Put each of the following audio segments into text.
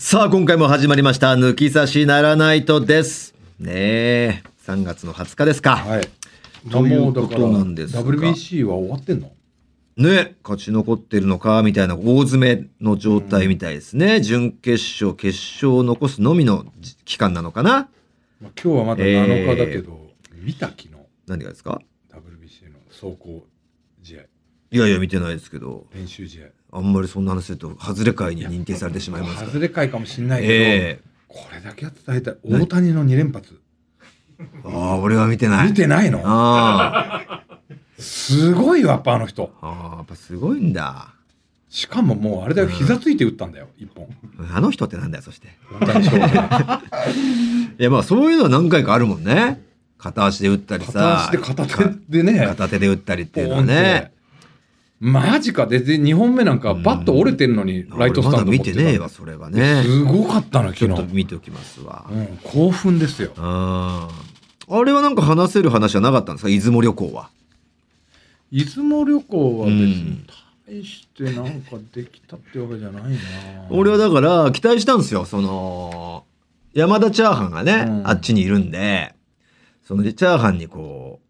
さあ、今回も始まりました。抜き差しならないとです。ねえ、3月の20日ですか。はい。ということなんですが WBC は終わってんの？ね勝ち残ってるのか、みたいな大詰めの状態みたいですね。準決勝、決勝を残すのみの期間なのかな？まあ、今日はまだ7日だけど、見た昨日何がですか？WBC の走行試合いやいや、見てないですけど、練習試合あんまりそんな話すると、外れ会に認定されてしまいます。外れ会かもしれないけど、えこれだけは伝えたい大谷の2連発えああ、俺は見てない。見てないの？あすごいよやっぱあの人あ、ああ、やっぱすごいんだ。しかももうあれだよ膝ついて打ったんだよ一本あの人ってなんだよ、そして。いや、まあそういうのは何回かあるもんね。片足で打ったり片さ。足で片手でね片手で打ったりっていうのはね。マジか。でで2本目なんかバット折れてんのにライトスタンド持ってたんだてねえわ、それはね。すごかったのちょっと昨日、見ておきますわ。うん、興奮ですよ。ああれはなんか話せる話はなかったんですか？出雲旅行は。出雲旅行は別うんに大してなんかできたってわけじゃないな。俺はだから期待したんですよ。その、山田チャーハンがね、うん。あっちにいるんで、そのチャーハンにこう、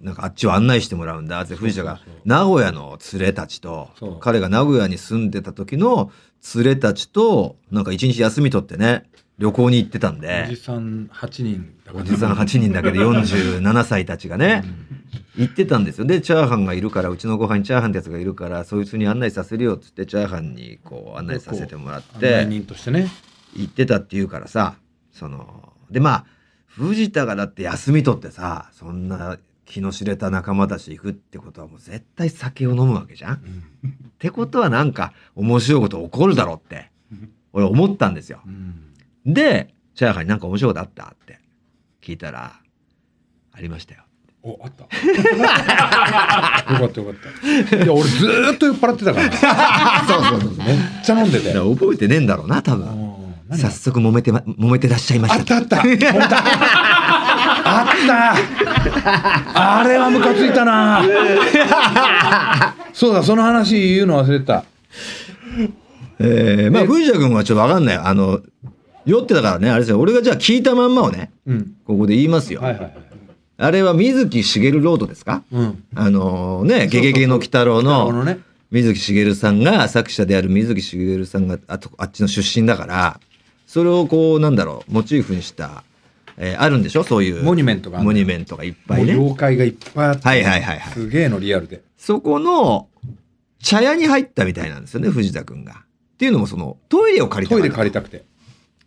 なんかあっちを案内してもらうんだ。って藤田が名古屋の連れたちと彼が名古屋に住んでた時の連れたちとなんか一日休み取ってね旅行に行ってたんおでじさん8人おじさん8人だけで47歳たちがね行ってたんですよ。でチャーハンがいるからうちのご飯にチャーハンってやつがいるからそいつに案内させるよっつってチャーハンにこう案内させてもらって人としてね。行ってたっていうからさそのでまあ藤田がだって休み取ってさそんな気の知れた仲間たち行くってことはもう絶対酒を飲むわけじゃん。ってことはなんか面白いこと起こるだろうって 俺思ったんですよ。うんでチャーハンになんか面白いことあったって聞いたらありましたよ。おあった よかったよかったいや俺ずーっと酔っ払ってたから そうそうそう。めっちゃ飲んでて覚えてねえんだろうな多分。早速揉めてま揉めてらっしゃいまし。あったたあったあった。あれはムカついたな。そうだその話言うの忘れてた。えー、まあえ藤田君はちょっとわかんない。あの酔ってたからね。あれですよ。俺がじゃあ聞いたまんまをねうん。ここで言いますよ。はいはいはい。あれは水木しげるロードですか？うん。あのね、ゲゲゲの鬼太郎鬼太郎ののね。水木しげるさんが、作者である水木しげるさんがあとあっちの出身だから、それをこう、なんだろう、モチーフにした、えーあるんでしょ？そういう。モニュメントがある。モニュメントがいっぱもいうね。妖怪がいっぱいあってはいはいはいはい。すげえのリアルで。そこの、茶屋に入ったみたいなんですよね、藤田くんが。っていうのも、その、トイレを借りたトイレ借りたくて。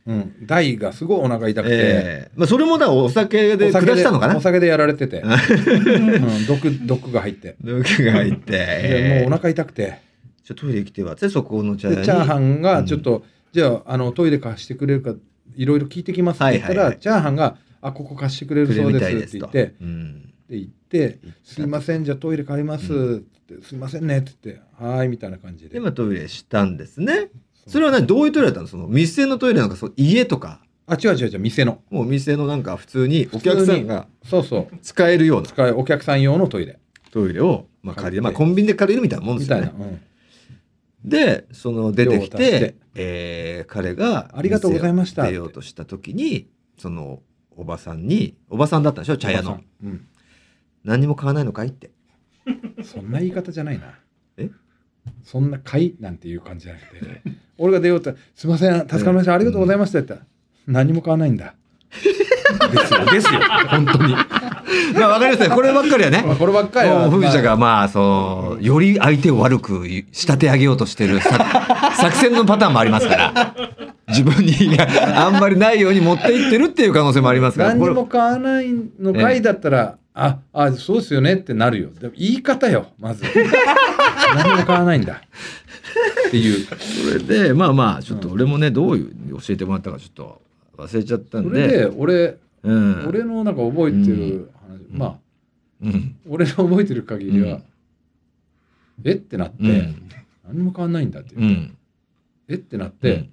うん。大がすごいお腹痛くて。えーまあ、それもだお酒で下したのかな？お酒でやられてて。うん毒毒が入って。毒が入って。でもうお腹痛くて。ちょトイレ来てはって、そこの茶屋に。でチャーハンがちょっと、じゃああのトイレ貸してくれるかいろいろ聞いてきますって言ったら、はい。はいはいチャーハンが「あここ貸してくれるそうです」。って言ってうん。で行って「すいませんじゃあトイレ借ります」って「すいませんね」って言って「はーい」みたいな感じで。で、まあ、トイレしたんですね。それはね、どういうトイレだったの？その店のトイレなんか、その家とか、あ違う違う違う店の。もう店のなんか普通にお客さんがそうそう。使えるような使いお客さん用のトイレ。トイレを、まあ、借りる。まあ、コンビニで借りるみたいなもんでみすよたいな、ね。うん、で、その出てきてて、えー彼が、ありがとうございました。出ようとした時に、その、おばさんに、おばさんだったんでしょ茶屋の。うん、何にも買わないのかいって。そんな言い方じゃないな。え？そんな買いなんていう感じじゃなくて俺が出ようと「すいません助かりましたありがとうございました」って言ったら「何も買わないんだ」ですよですよ本当に。まあ、わかりますね。こればっかりはね。まあこればっかりはもう藤田がまあ。そうより相手を悪く仕立て上げようとしてる作 作戦のパターンもありますから。自分にあんまりないように持っていってるっていう可能性もありますから。何にもこ買わないのかいだったら、ああそうですよねってなるよ。でも言い方よまず。何も買わないんだ。っていう。れそれでまあまあちょっと俺もねどういう教えてもらったかちょっと忘れちゃったんで。それで俺、うん。俺のなんか覚えてる話、まあうん。俺の覚えてる限りは、うん。えってなって、うん。何も変わんないんだってう。言っえってなって、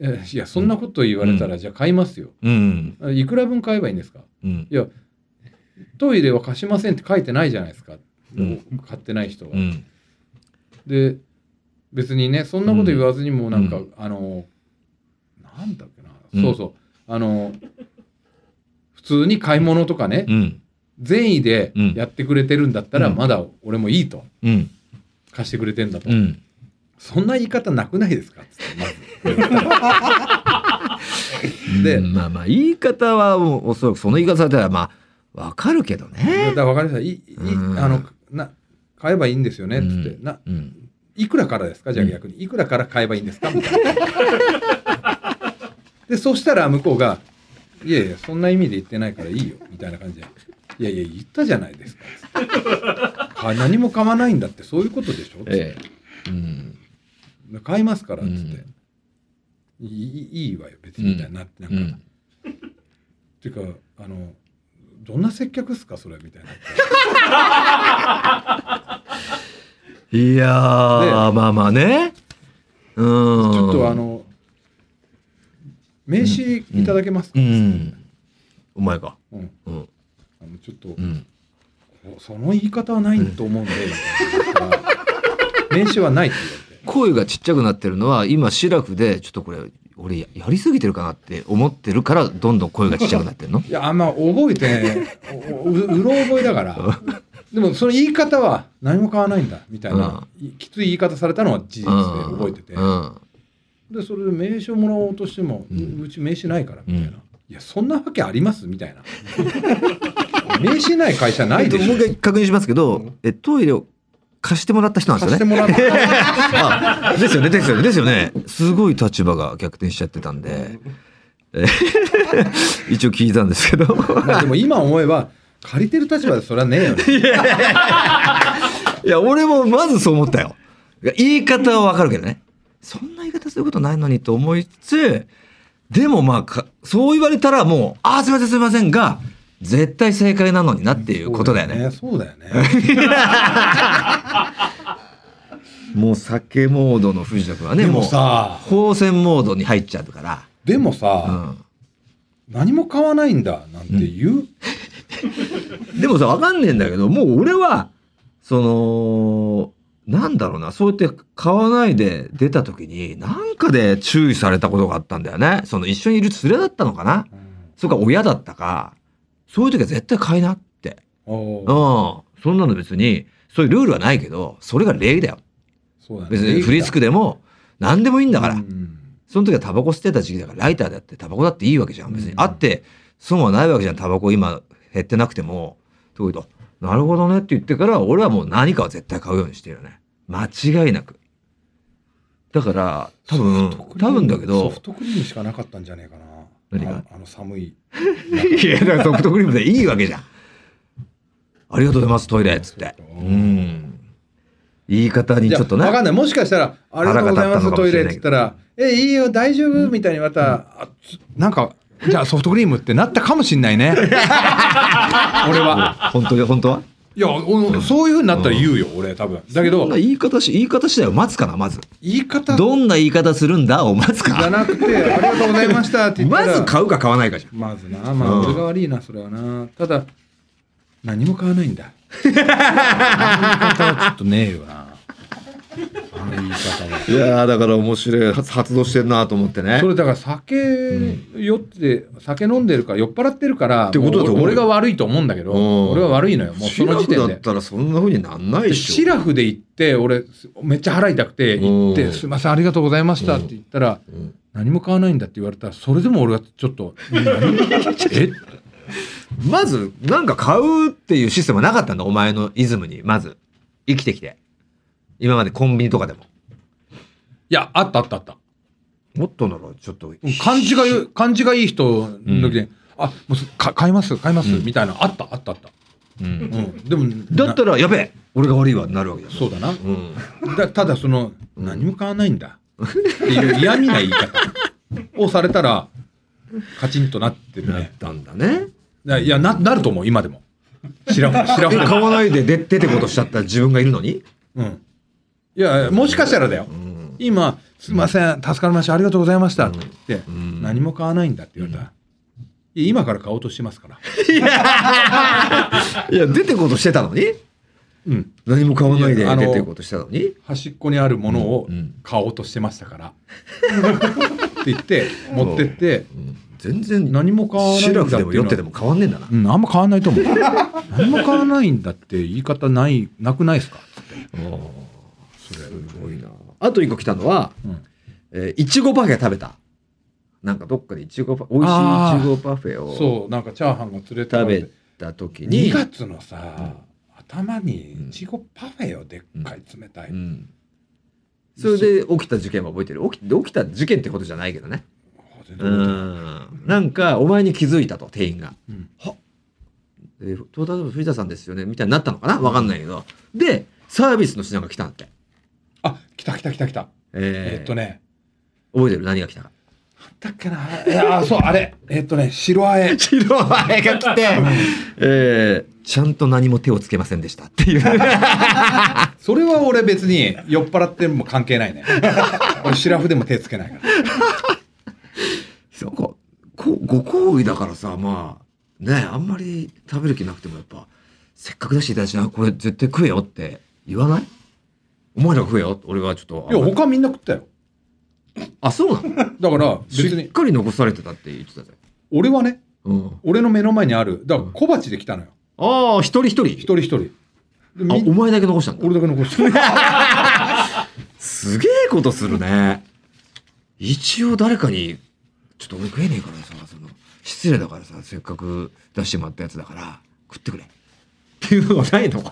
えいやそんなこと言われたら、じゃあ買いますよ。うん。いくら分買えばいいんですか？うん。いやトイレは貸しませんって書いてないじゃないですか、うん。買ってない人は、うん。で別にねそんなこと言わずにもなんか、うん。あのなんだっけな、うん。そうそう。あの普通に買い物とかね、うん。善意でうん。やってくれてるんだったら、うん。まだ俺もいいと。うん。貸してくれてんだと、うん。そんな言い方なくないですか？つってまず。でうん。まあまあ、言い方はもう、おそらくその言い方されたら、まあ、わかるけどだねか。ら分かりましたいいあのな買えばいいんですよね？っつって、うんなうん。いくらからですか？じゃあ逆に、いくらから買えばいいんですか？みたいな。でそしたら向こうが「いやいやそんな意味で言ってないからいいよ」みたいな感じで「いやいや言ったじゃないですか」か何も買わないんだってそういうことでしょ」つってええ。うん。買いますから」っつってうん「いいいいわよ別に」みたいになってなんか、うん。っていうかあのどんな接客っすかそれみたいな。いやー、まあまあね。うん。ちょっとあ、の名刺いただけますか、うん。お前か。うんうん。あのちょっと、うん。その言い方はないと思うんで、名刺はないって声がちっちゃくなってるのは、今、シラフで、ちょっとこれ、俺や、やりすぎてるかなって思ってるから、どんどん声がちっちゃくなってるの？言われて。いや、あんま覚えて、おおううろ覚えだから。でも、その言い方は何も変わらないんだ、みたいな、いきつい言い方されたのは事実で覚えてて。うん。で、それで名刺をもらおうとしても、うんううち名刺ないから、みたいな。うんいや、そんなわけあります？みたいな。名刺ない会社ないでしょもう。一回確認しますけど、え、トイレを貸してもらった人なんです貸よね。してもらった。あですよね、ですよね、ですよね。すごい立場が逆転しちゃってたんで、え 一応聞いたんですけど。まあでも今思えば、借りてる立場でそれはねえよね。いや、俺もまずそう思ったよ。言い方はわかるけどね。そんな言い方することないのにと思いつつ、でもまあか、そう言われたらもう、ああ、すいませんすいませんが、絶対正解なのになっていうことだよね。そうだよね。もう酒モードの藤田君はね、でももう、さ、放線モードに入っちゃうから。でもうさ、ん。何も買わないんだなんて言う、でもさ、わかんねえんだけど、もう俺は、その、なんだろうな、そうやって買わないで出た時に、なんかで注意されたことがあったんだよね。その一緒にいる連れだったのかなそれか親だったか、そういう時は絶対買いなって。おうんー。そんなの別に、そういうルールはないけど、それが礼儀だよ。そうだね。別にフリスクでも、何でもいいんだから。うんその時はタバコ吸ってた時期だから、ライターであってタバコだっていいわけじゃん。別に。うんあって、損はないわけじゃん。タバコ今減ってなくても。ということ？なるほどねって言ってから、俺はもう何かは絶対買うようにしてるよね。間違いなく。だから、多分多分だけどソフ、トクリームしかなかったんじゃねえかな。何が？ああの寒い。いや、だからソフトクリームでいいわけじゃん。ありがとうございます、トイレっつって。うん。言い方にちょっとね。わかんない。もしかしたら、ありがとうございます、トイレって言ったら、え、いいよ、大丈夫？みたいにまた、なんか、じゃあソフトクリームってなったかもしんないね。俺は。本当に、本当は？いや、おそういう風になったら言うよ、俺、多分。だけど言い方し、言い方次第を待つかな、まず。言い方じどんな言い方するんだを待つゃか。なくて、ありがとうございましたって言ったまら、ず買うか買わないかじゃん。まずな、まあ、うん俺が悪いな、それはな。ただ、何も買わないんだ。言い方はちょっとねえよな。あの言い方は。いやーだから面白い。発発動してんなと思ってね。それだから酒酔って、酒飲んでるから酔っ払ってるからってことだと俺が悪いと思うんだけどうん。俺は悪いのよ。もうその時点で。だったらそんな風になんないでしょシラフで行って俺めっちゃ払いたくて行ってうん「すいませんありがとうございました」って言ったらうん「何も買わないんだ」って言われたらそれでも俺はちょっと「何え？まずなんか買うっていうシステムはなかったんだお前のイズムにまず。生きてきて今までコンビニとかでも。いやあったあったあった。もっとならちょっと。感じがよ感じがいい人の時に「あもうすか買います買います」うん。みたいなあったあったあった、うん。うん、でもだったらやべえ俺が悪いわになるわけじゃんそうだな。うん。だただその、うん。何も買わないんだ。っていう嫌味な言い方。をされたらカチンとなってるね。なったんだね。いやいやななると思う今でも。知らん知らんえ買わないで出出てことしちゃった自分がいるのに？うんいやもしかしたらだよ。うん。今「すいません助かりましたありがとうございました」って言って、うん。何も買わないんだって言われたら、今から買おうとしてますから。いや出てことしてたのに？うん。何も買わないで出てことしてたのに？端っこにあるものをうん。買おうとしてましたから、言って持ってってうん。全然何も買わないんだシラフでも酔っててもも変わんねえんだな。うん、あんま変わんないと思う。何も変わらないんだって言い方ないなくないですか？それすごいな。あと一個来たのは、うんえーいちごパフェ食べた。なんかどっかでいちごパ美味しいいちごパフェをそうなんかチャーハンが連れて食べてた時に2、月のさ、頭にいちごパフェよでっかい冷たい、うん、それで起きた事件は覚えてる起き起きた事件ってことじゃないけどね。全うん。なんかお前に気づいたと店員が。うんでトータル藤田さんですよねみたいになったのかな？わかんないけど。で、サービスの品が来たんだって。あ来た来た来た来た。えー。えっとね。覚えてる？何が来た？か。だっけな。いやそうあれ。えっとね白あえ白あえが来て、えーちゃんと何も手をつけませんでしたっていう。それは俺別に酔っ払っても関係ないね。俺シラフでも手つけないから。なんかこご好意だからさまあねあんまり食べる気なくてもやっぱせっかく出していただいたしこれ絶対食えよって言わない？お前ら食えよ俺はちょっといや他みんな食ったよ。あそうなの？だから別しっにかり残されてたって言ってたぜ、俺はねうん、俺の目の前にあるだから小鉢で来たのよ。ああ一人一人？一人一人。であみお前だけ残したんだ。俺だけ残して すげえことするね。一応誰かにちょっと俺食えねえからさその失礼だからさせっかく出してもらったやつだから食ってくれ。っていうのがないの？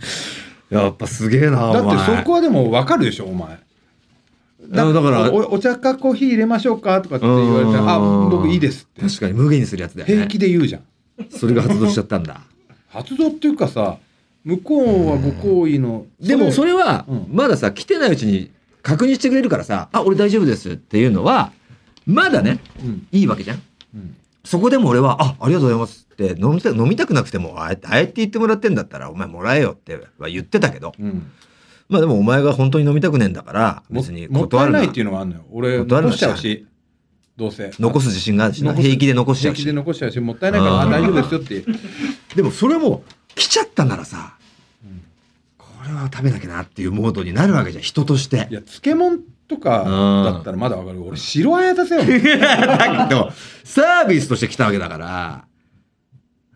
やっぱすげえなだお前。ってそこはでも分かるでしょお前。あだからおお茶かコーヒー入れましょうかとかって言われてうん。あ僕いいですって。確かに無限にするやつだよね。平気で言うじゃん。それが発動しちゃったんだ。発動っていうかさ向こうはご好意のでもそれはうんまださ来てないうちに確認してくれるからさ「あ俺大丈夫です」っていうのはまだねうんいいわけじゃんうんそこでも俺は、あ、ありがとうございますって、飲みた飲みたくなくても、あえて、あえて言ってもらってんだったら、お前もらえよっては言ってたけど、うん。まあでもお前が本当に飲みたくねえんだから、も別に断るな。いないっていうのがあるのよ。俺断しちゃうしどうせ。残す自信があるし平気で残しちゃう平気でし。残しちゃうしもったいないから大丈夫ですよってでもそれも、来ちゃったならさ、うん。これは食べなきゃなっていうモードになるわけじゃん、人として。い。や漬物とかだったらまだわかる。俺白あや出せよ。だけど、サービスとして来たわけだから、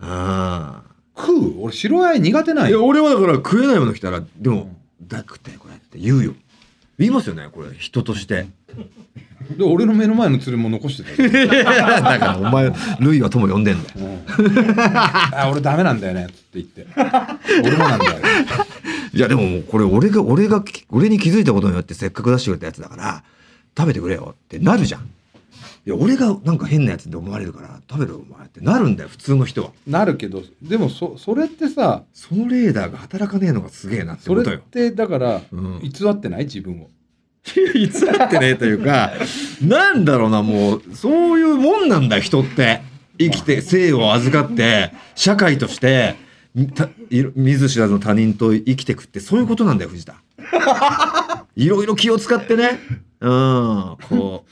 あ食う？俺白あや苦手なあ。いや、いよ俺はだから食えないもの来たら、でも、だ食ってこれって言うよ。言いますよね、これ、人として。で俺の目の前の釣りも残してた。よ だからお前、ルイは友呼んでんだよ。うん。あ俺ダメなんだよねって言って。俺もなんだよ いやでもこれ俺が、俺が、俺に気づいたことによってせっかく出してくれたやつだから、食べてくれよってなるじゃん。いや、俺がなんか変なやつって思われるから、食べろよお前ってなるんだよ、普通の人は。なるけどでもそそれってさそのレーダーが働かねえのがすげえなってそれっことよ。てだからうん偽ってない？自分をいつだってねえというか、なんだろうな、もう、そういうもんなんだよ、人って。生きて、生を預かって、社会として、見ず知らずの他人と生きてくって、そういうことなんだよ、藤田。いろいろ気を使ってね、うん、こう、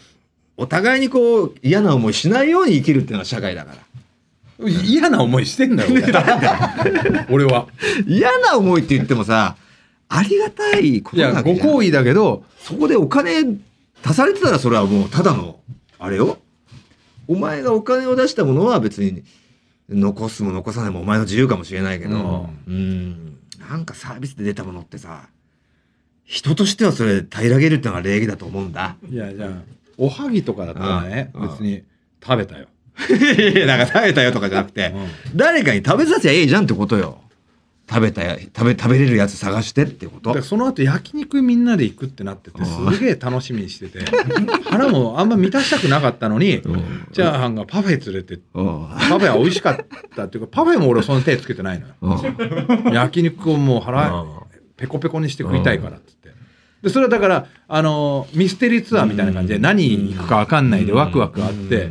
お互いにこう、嫌な思いしないように生きるっていうのが社会だから。嫌な思いしてんだよ俺。俺は。嫌な思いって言ってもさ、ありがたいこいやとなわけじゃん。ご好意だけどそこでお金足されてたらそれはもうただのあれよ。お前がお金を出したものは別に残すも残さないもお前の自由かもしれないけどうん。なんかサービスで出たものってさ人としてはそれ平らげるってのが礼儀だと思うんだ。いやじゃあおはぎとかだったらねうん。別に食べたよ、いやなんか食べたよとかじゃなくて、誰かに食べさせゃいいじゃんってことよ食べたや食べ食べれるやつ探してってこと？でその後焼肉みんなで行くってなっててうん。すげえ楽しみにしてて。腹もあんま満たしたくなかったのにうん。チャーハンがパフェ連れてうん。パフェは美味しかったっていうかパフェも俺その手つけてないのよ。うん。焼肉をもう腹うん。ペコペコにして食いたいからっつって。でそれはだからあのミステリーツアーみたいな感じで何行くか分かんないでワクワクあって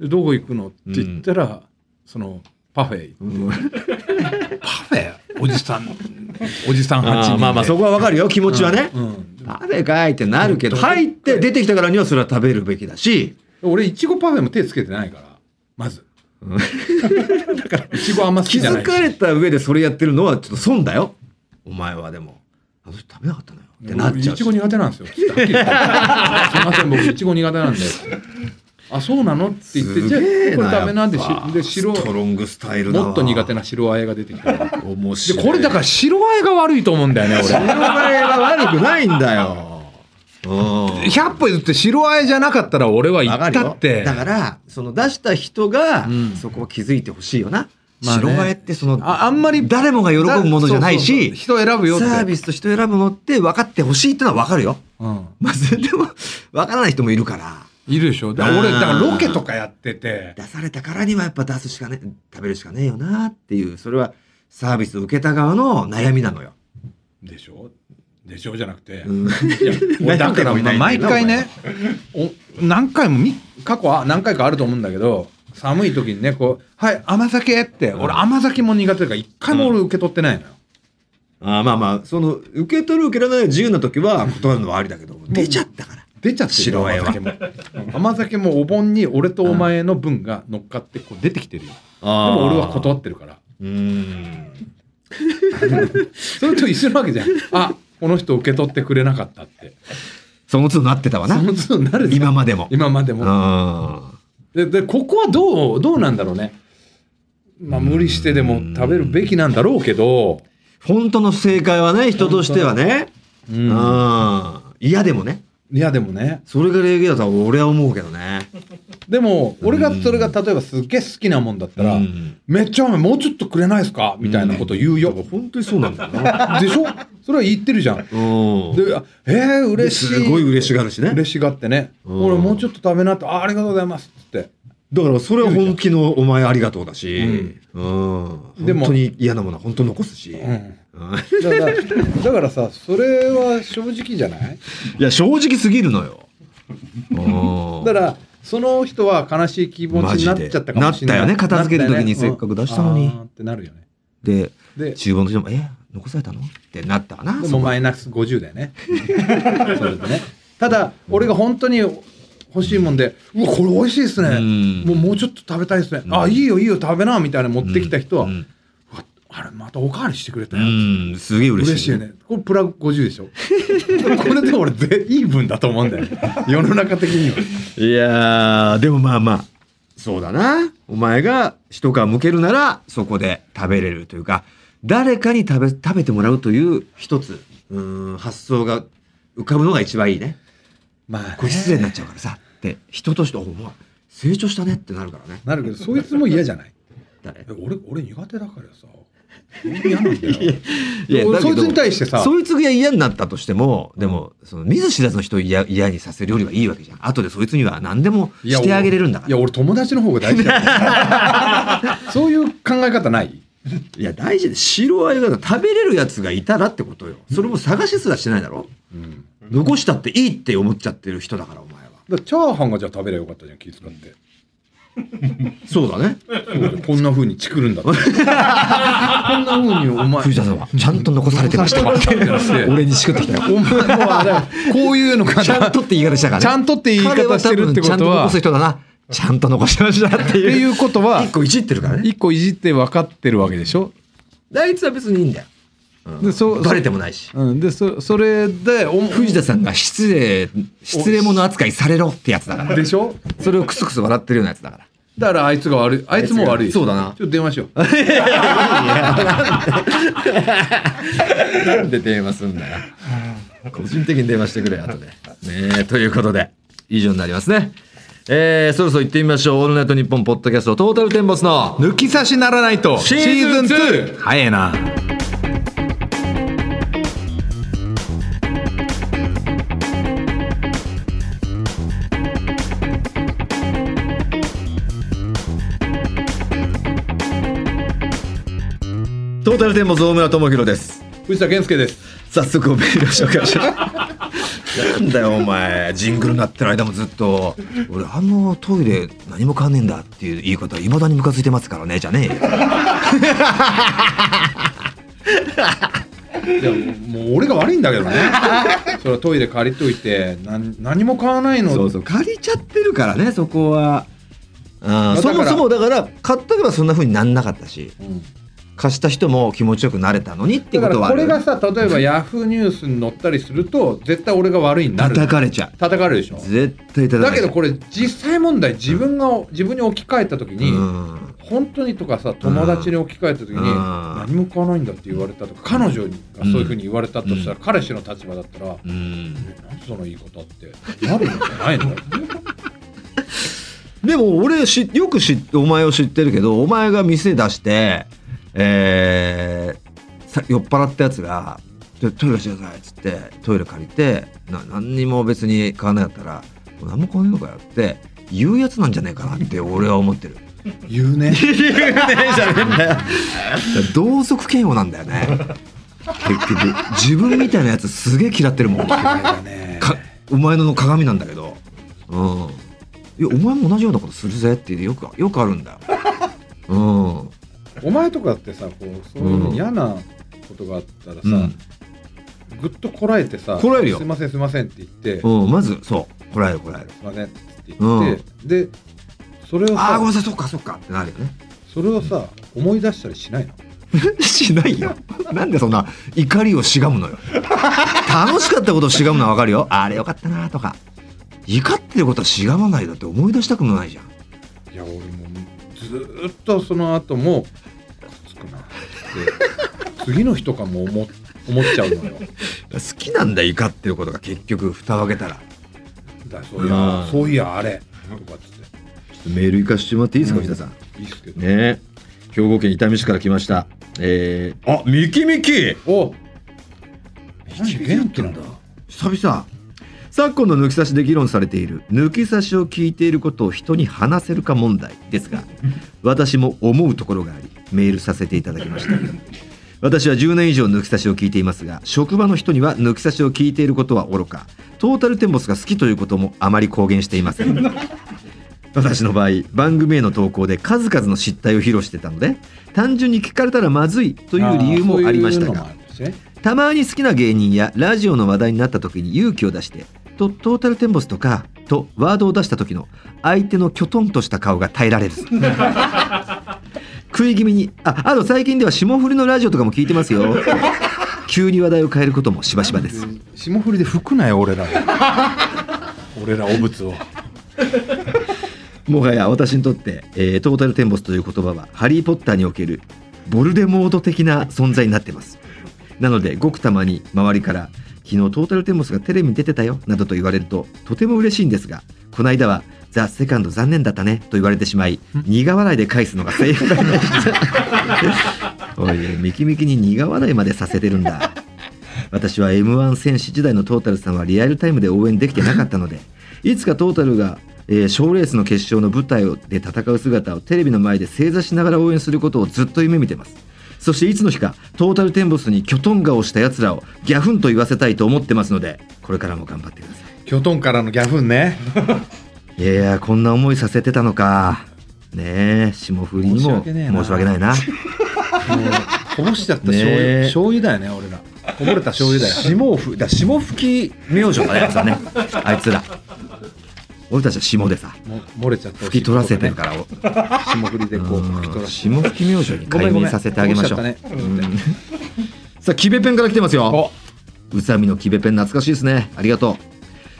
どこ行くのって言ったらそのパフェうん。パフェ？おじさんおじさん8人で。まあまあそこはわかるよ。気持ちはね、うんパフェかいってなるけど、うん入って出てきたからにはそれは食べるべきだし、俺いちごパフェも手つけてないから。まず。だからいちごあんま好気きじゃないし。づかれた上でそれやってるのはちょっと損だよ。お前はでも。あの人食べなかったのよ。ってなっちゃういちご苦手なんですよ。すいません、僕いちご苦手なんで。あ、そうなの？って言って、じゃあこれダメなんでしで白ストロングスタイルもっと苦手な白あえが出てきた。で面白い。これだから白あえが悪いと思うんだよね、白俺。あえが悪くないんだよ。うん。100歩譲って白あえじゃなかったら俺は言ったって。だからその出した人が、うん。そこを気づいてほしいよな、まあね。白あえってそのああんまり誰もが喜ぶものじゃないし人選ぶよって。サービスと人選ぶのって分かってほしいってのは分かるよ。うん。まあでも分からない人もいるからいるでしょ？だから俺、だからロケとかやってて、出されたからにはやっぱ出すしかね食べるしかねえよなっていうそれはサービスを受けた側の悩みなのよ、でしょ？でしょじゃなくて。うん。だからまあ毎回ねお何回もみ過去は何回かあると思うんだけど寒い時にねこう「はい甘酒」って俺甘酒も苦手だから一回も俺受け取ってないのよ。あーまあまあその受け取る受け取らない自由な時は断るのはありだけど出ちゃったから出ちゃってるよ。白あえは。甘酒も。甘酒もお盆に俺とお前の分が乗っかってこう出てきてるよ。ででも俺は断ってるから。うーん。それと一緒なわけじゃん。あこの人受け取ってくれなかったって。その都度なってたわな。その都度なるじゃん。今までも。今までも。あででここはどうどうなんだろうね。まあ無理してでも食べるべきなんだろうけど、本当の正解はね人としてはね。うん。うん。嫌でもねいやでもね。それが礼儀だとは俺は思うけどね。でも俺がそれが例えばすっげえ好きなもんだったら、うん。めっちゃ甘いもうちょっとくれないですか？みたいなこと言うよ、本当にそうなんだよな。でしょ？それは言ってるじゃん。うん。であえー、嬉しい。すごい嬉しがるしね。嬉しがってね、うん。俺もうちょっと食べなってあありがとうございます。って。だからそれは本気のお前ありがとうだし、ううん、でも本当に嫌なものは本当に残すし、うんうんだからだからさそれは正直じゃない？いや正直すぎるのよ。うん。だからその人は悲しい気持ちになっちゃったかもしれない。なったよね片付ける時にせっかく出したのに。うん。ってなるよね。でで厨房の人も「え残されたの?」ってなったわな。でもマイナス50だよね。それでね。ただ俺が本当に欲しいもんで「うわこれ美味しいですね。うん。もうもうちょっと食べたいですね、うん。あいいよいいよ食べな」みたいな持ってきた人は「ううん。わあれまたおかわりしてくれたうよ」んすげえ嬉しい。嬉しいよね。これプラ50でしょ？これで俺ぜいい分だと思うんだよね。世の中的には。いやーでもまあまあ。そうだなお前が一皮むけるならそこで食べれるというか誰かに食べ食べてもらうという一つうーん発想が浮かぶのが一番いいね。まあね。これ失礼になっちゃうからさで人として「おお前成長したね」ってなるからね。なるけどそいつも嫌じゃない？誰？え俺俺苦手だからさ嫌なんだよ。いやそいつに対してさ。そいつが嫌になったとしてもでもその見ず知らずの人を嫌嫌にさせるよりはいいわけじゃん。後でそいつには何でもしてあげれるんだから。いや俺友達の方が大事だよ。そういう考え方ない？いや大事で白あえが食べれるやつがいたらってことよ。それも探しすらしてないだろ？うん。残したっていいって思っちゃってる人だからお前は。だチャーハンがじゃあ食べりゃよかったじゃん気遣って そうだね。こんな風にチクるんだってこんな風にお前藤田さんはちゃんと残されてました。俺にしくってきたよ。お前こういうのかな。ちゃんとって言い方したからね。ちゃんとって言い方してるってことは。彼多分ちゃんと残す人だな。ちゃんと残してましたってっていういうことは一個いじってるからね。一個いじって分かってるわけでしょ。あいつは別にいいんだよ、うんでそバレてもないし。うん、でそそれでお藤田さんが失礼失礼者扱いされろってやつだから。でしょ？それをクスクス笑ってるようなやつだから。だからあいつが悪いあいつも悪い。そうだな。ちょっと電話しよう。なんで電話すんだよ。個人的に電話してくれ後で。ねえということで以上になりますね。えー、そろそろ行ってみましょう「オールナイトニッポン」ポッドキャストトータルテンボスの抜き差しならないとシーズン2早えなトータルテンボス大村智弘です。藤田健介です。早速メールを紹介しなんだよお前。ジングル鳴ってる間もずっと。俺あのトイレ何も変わんねえんだっていう言い方いまだにムカついてますからねじゃねえよ。いやもう俺が悪いんだけどね。それはトイレ借りといて何何も買わないの。そうそう借りちゃってるからねそこは。あーそもそもだから買っとけばそんな風になんなかったし。うん貸した人も気持ちよくなれたのにってことはこれがさ例えばヤフーニュースに載ったりすると絶対俺が悪いになる叩かれちゃう。叩かれるでしょ。絶対叩かれちゃう。だけどこれ実際問題自分が自分に置き換えた時に、うん。本当にとかさ友達に置き換えた時に、うん。何も買わないんだって言われたとか彼女にがそういうふうに言われたとしたら、う彼氏の立場だったら、うん。えなんでその言い方ってなるんじゃないの？でも俺しよく知ってお前を知ってるけどお前が店出してえーさ酔っ払ったやつが「でトイレしてください」っつってトイレ借りてな何にも別に買わないやったら「何も買わねえのかよ」って言うやつなんじゃねえかなって俺は思ってる。言うね 言うねえじゃねえんだよ。同族嫌悪なんだよね。結局自分みたいなやつすげえ嫌ってるもん。お前の鏡なんだけど、うん、いやお前も同じようなことするぜってよくよくあるんだよ。うん、お前とかってさこうそういううん嫌なことがあったらさ、うんぐっとこらえてさこらえるよすいませんすいません」って言って「うん、まずそうこらえるこらえる。すいません」って言って、でそれをああごめんさなさいそっかそっかってなるよね。それをさ思い出したりしないの？しないよ。なんでそんな怒りをしがむのよ。楽しかったことをしがむのはわかるよ。あれよかったなとか。怒ってることはしがまないだって思い出したくもないじゃん。いや俺もずーっとその後も次の日とかも思思っちゃうのよ。好きなんだよ怒ってることが結局蓋を開けたら。だそういや、うんそういやあれとかっつって。メール行かしてもらっていいですか、うん。藤田さん。いいっすけど、ね。兵庫県伊丹市から来ました。えー、あ、ミキミキ！お何元気なんだ？久々。昨今の抜き差しで議論されている。抜き差しを聞いていることを人に話せるか問題ですが 私も思うところがありメールさせていただきました。私は10年以上抜き差しを聞いていますが職場の人には抜き差しを聞いていることはおろか。トータルテンボスが好きということもあまり公言していません。私の場合番組への投稿で数々の失態を披露してたので単純に聞かれたらまずいという理由もありましたがたまに好きな芸人やラジオの話題になった時に勇気を出して「とトータルテンボスとか」とワードを出した時の相手のきょとんとした顔が耐えられず食い気味に「ああと最近では霜降りのラジオとかも聞いてますよ」急に話題を変えることもしばしばです。霜降りで吹くなよ俺ら俺ら汚物を。もはや私にとって、えートータルテンボスという言葉はハリー・ポッターにおけるボルデモード的な存在になってます。なのでごくたまに周りから昨日トータルテンボスがテレビに出てたよなどと言われるととても嬉しいんですがこの間はザ・セカンド残念だったねと言われてしまい苦笑いで返すのが精一杯になりました。おいミキミキに苦笑いまでさせてるんだ。私は m 1戦士時代のトータルさんはリアルタイムで応援できてなかったので いつかトータルがえー賞、レースの決勝の舞台で戦う姿をテレビの前で正座しながら応援することをずっと夢見てます。そしていつの日かトータルテンボスにキョトン顔した奴らをギャフンと言わせたいと思ってますのでこれからも頑張ってくださキョトンからのギャフンねいいやいやこんな思いさせてたのか。ねえ霜降りにも申し訳な。いな。もうこぼしちゃった醤油、ねえ醤油だよね俺ら。こぼれた醤油だよ。霜ふだ霜吹き明星だねあいつはねあいつら。俺たちは霜でさ。も漏れちゃった吹き取らせてるからら霜降りでこう吹き取らせて。霜吹き明星に解明させてあげましょう。ね。うん。さあキベペンから来てますよ。お。宇佐美のキベペン懐かしいですね。ありがとう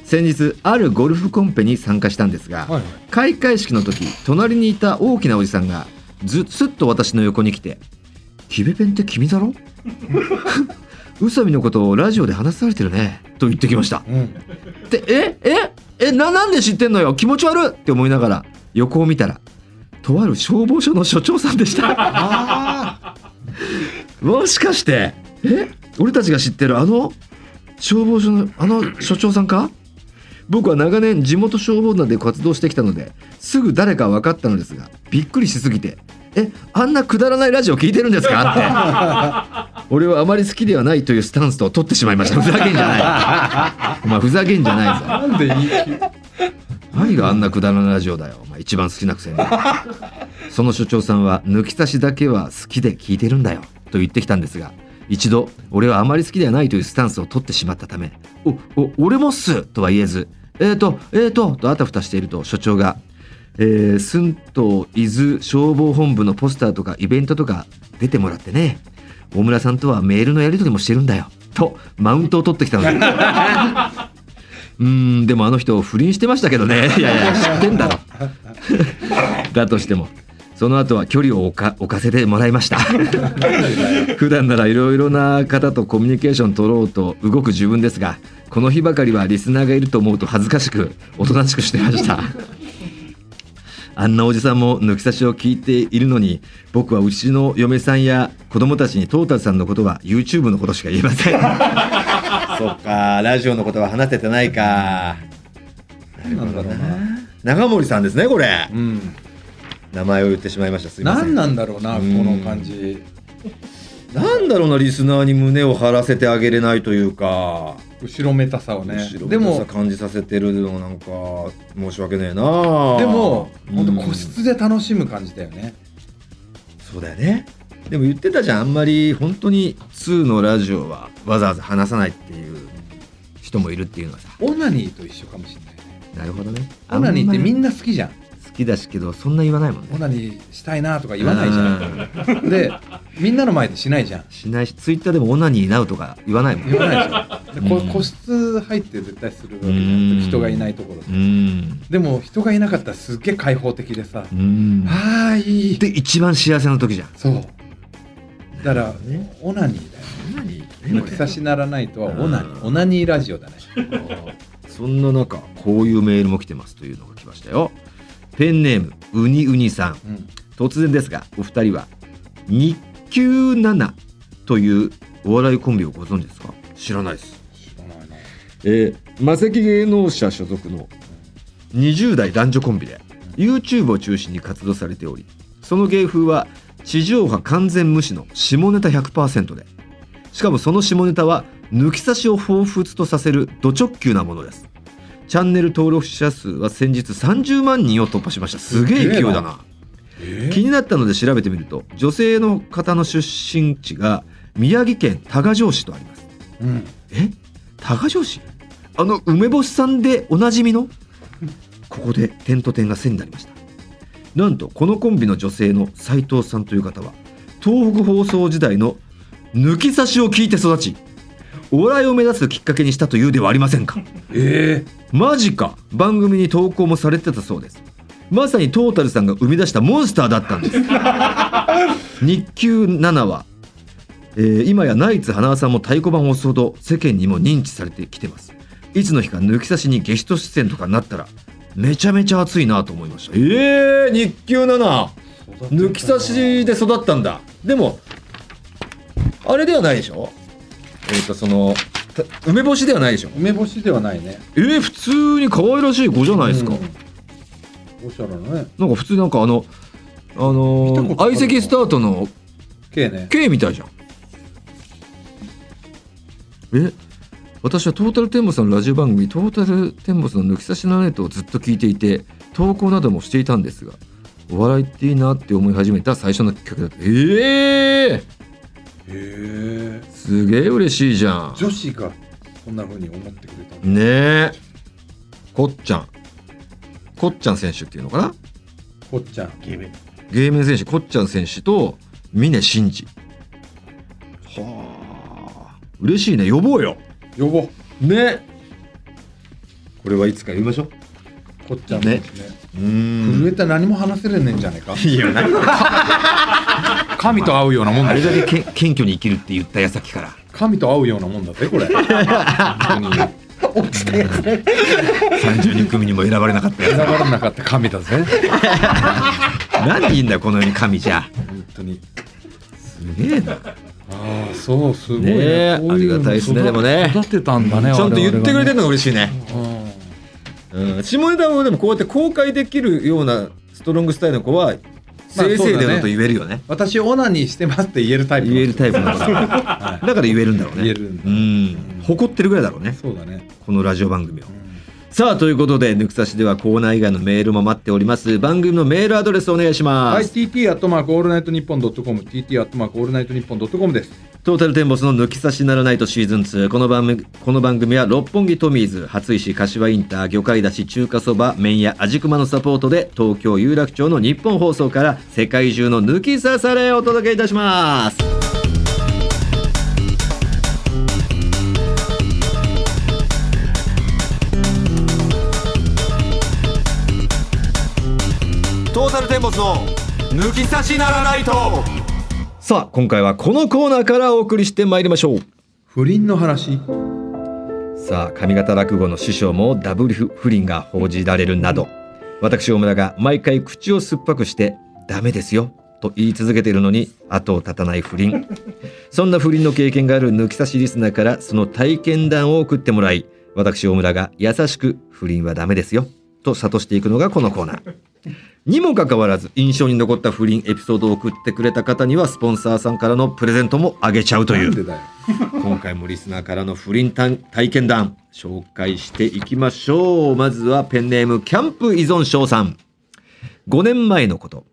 先日あるゴルフコンペに参加したんですが、はい。はい開会式の時隣にいた大きなおじさんがずすっと私の横に来て「キベペンって君だろ? 宇佐美のことをラジオで話されてるね」と言ってきました。うん。でえええななんで知ってんのよ？気持ち悪いって思いながら横を見たらとある消防署の所長さんでした。あ もしかしてえ？俺たちが知ってるあの消防署のあの所長さんか？僕は長年地元消防団で活動してきたのですぐ誰か分かったのですがびっくりしすぎて「えあんなくだらないラジオ聞いてるんですか?」って。俺はあまり好きではないというスタンスと取ってしまいました。ふざけんじゃない。お前ふざけんじゃないぞ。なんでいい？何があんなくだらないラジオだよ。お前一番好きなくせに。その所長さんは抜き差しだけは好きで聞いてるんだよ。と言ってきたんですが一度俺はあまり好きではないというスタンスを取ってしまったため「おお俺もっす」とは言えず「えーとえーと」とあたふたしていると所長がえー、寸東伊豆消防本部のポスターとかイベントとか出てもらってね大村さんとはメールのやり取りもしてるんだよとマウントを取ってきたので。うんでもあの人不倫してましたけどね。いやいや知ってんだろ。だとしても。その後は距離を置か置かせてもらいました。普段ならいろいろな方とコミュニケーション取ろうと動く自分ですがこの日ばかりはリスナーがいると思うと恥ずかしくおとなしくしてました。あんなおじさんも抜き差しを聞いているのに僕はうちの嫁さんや子供たちにトータルさんのことは YouTube のことしか言えません。そっかラジオのことは話せてないか。なんだろうな。長森さんですねこれ。うん名前を言ってしまいました。すいません。何なんだろうなこうん。の感じ。なんだろうなリスナーに胸を張らせてあげれないというか。後ろめたさをね。でも感じさせてるのなんか申し訳ねえな。でも本当うん個室で楽しむ感じだよね。そうだよね。でも言ってたじゃん。あんまり本当に2のラジオはわざわざ話さないっていう人もいるっていうのはさ。オナニーと一緒かもしれないね。なるほどね。オナニーってみなんな好きじゃん。好きだしけどそんな言わないもんね。オナニーしたいなとか言わないじゃん。でみんなの前でしないじゃん。しないしツイッターでもオナニーなうとか言わないもん。言わないじゃんでこうん。個室入って絶対するわけじゃうん。ん人がいないところで。うん。でも人がいなかったらすっげえ開放的でさうん。ああいい。で一番幸せな時じゃん。そう。だからねオナニーだよオナニ抜き差しならないとはオナニうん。ーオナニーラジオだね。そんな中こういうメールも来てますというのが来ましたよペンネームウニウニさん。うん。突然ですがお二人は日給7というお笑いコンビをご存知ですか？知らないです。知らないな。えー、マセキ芸能者所属の20代男女コンビで YouTube を中心に活動されておりその芸風は地上波完全無視の下ネタ100%でしかもその下ネタは抜き差しを彷彿とさせるド直球なものですチャンネル登録者数は先日30万人を突破しました。すげえ勢いだな。え気になったので調べてみると女性の方の出身地が宮城県多賀城市とあります。うん。え？多賀城市？あの梅干しさんでおなじみの？ここで点と点が線になりました。なんとこのコンビの女性の斉藤さんという方は東北放送時代の抜き差しを聞いて育ちお笑いを目指すきっかけにしたというではありませんか。えマジか。番組に投稿もされてたそうです。まさにトータルさんが生み出したモンスターだったんです。日給7は、えー今やナイツ花輪さんも太鼓判を押すほど世間にも認知されてきてます。いつの日か抜き差しにゲスト出演とかになったらめちゃめちゃ熱いなと思いました。えー、日給7抜き差しで育ったんだ。でもあれではないでしょ？えっ、とそのた梅干しではないでしょ？梅干しではないね。えー、普通に可愛らしい子じゃないですか、うんおしゃれなね。なんか普通になんかあのあのー相席スタートの K ね。K みたいじゃん。え？私はトータルテンボスのラジオ番組「トータルテンボスの抜き差しのネット」をずっと聞いていて投稿などもしていたんですがお笑いっていいなって思い始めた最初のきっかけだった。ええへえすげえ嬉しいじゃん。女子がこんな風に思ってくれたの？ねえ。こっちゃん。こっちゃん選手っていうのかな？こっちゃん。ゲーム。芸名選手。こっちゃん選手と峰真二。はあ。嬉しいね。呼ぼうよ。呼ぼう。ね。これはいつか呼びましょう。こっちゃんね。ね。うー震えたら何も話せれねえんじゃないか？いや何神と会うようなもんだあれだけけ謙虚に生きるって言った矢先から。神と会うようなもんだぜこれ。本当に。落ちたやつね32組にも選ばれなかった選やばれなかった神だぜつ何いいんだよこの世に神じゃ。本当に。すげえな。ああそうすごいね。ねういうのありがたいですね育でもね。育てたんだねちゃんと言ってくれてるるのが嬉しいね。うん。下ネタをでもこうやって公開できるようなストロングスタイルの子はまあ正々そうだねでのと言えるよね。私オナニーしてますって言えるタイプの言えるタイプだからはだから言えるんだろうね。言えるんだ。うん。誇ってるぐらいだろういね。そうだね。このラジオ番組を。うん。さあということで抜き差しではコーナー以外のメールも待っております。番組のメールアドレスお願いします、はい、TT アットマークオールナイトニッポンドットコム、TT アットマークオールナイトニッポンドットコムです。トータルテンボスの抜き差しならないとシーズン2この番組この番組は六本木トミーズ初石柏インター魚介だし中華そば麺屋味熊のサポートで東京有楽町のニッポン放送から世界中の抜き差しをお届けいたします。トータルテンボスの抜き差しならないと。さあ今回はこのコーナーからお送りしてまいりましょう。不倫の話。さあ上方落語の師匠もダブル不倫が報じられるなど私大村が毎回口を酸っぱくして「ダメですよ」と言い続けているのに後を絶たない不倫。そんな不倫の経験がある抜き差しリスナーからその体験談を送ってもらい私大村が優しく「不倫はダメですよ」と諭していくのがこのコーナーにもかかわらず印象に残った不倫エピソードを送ってくれた方にはスポンサーさんからのプレゼントもあげちゃうという。今回もリスナーからの不倫体体験談紹介していきましょう。まずはペンネームキャンプ依存症さん。5年前のこと。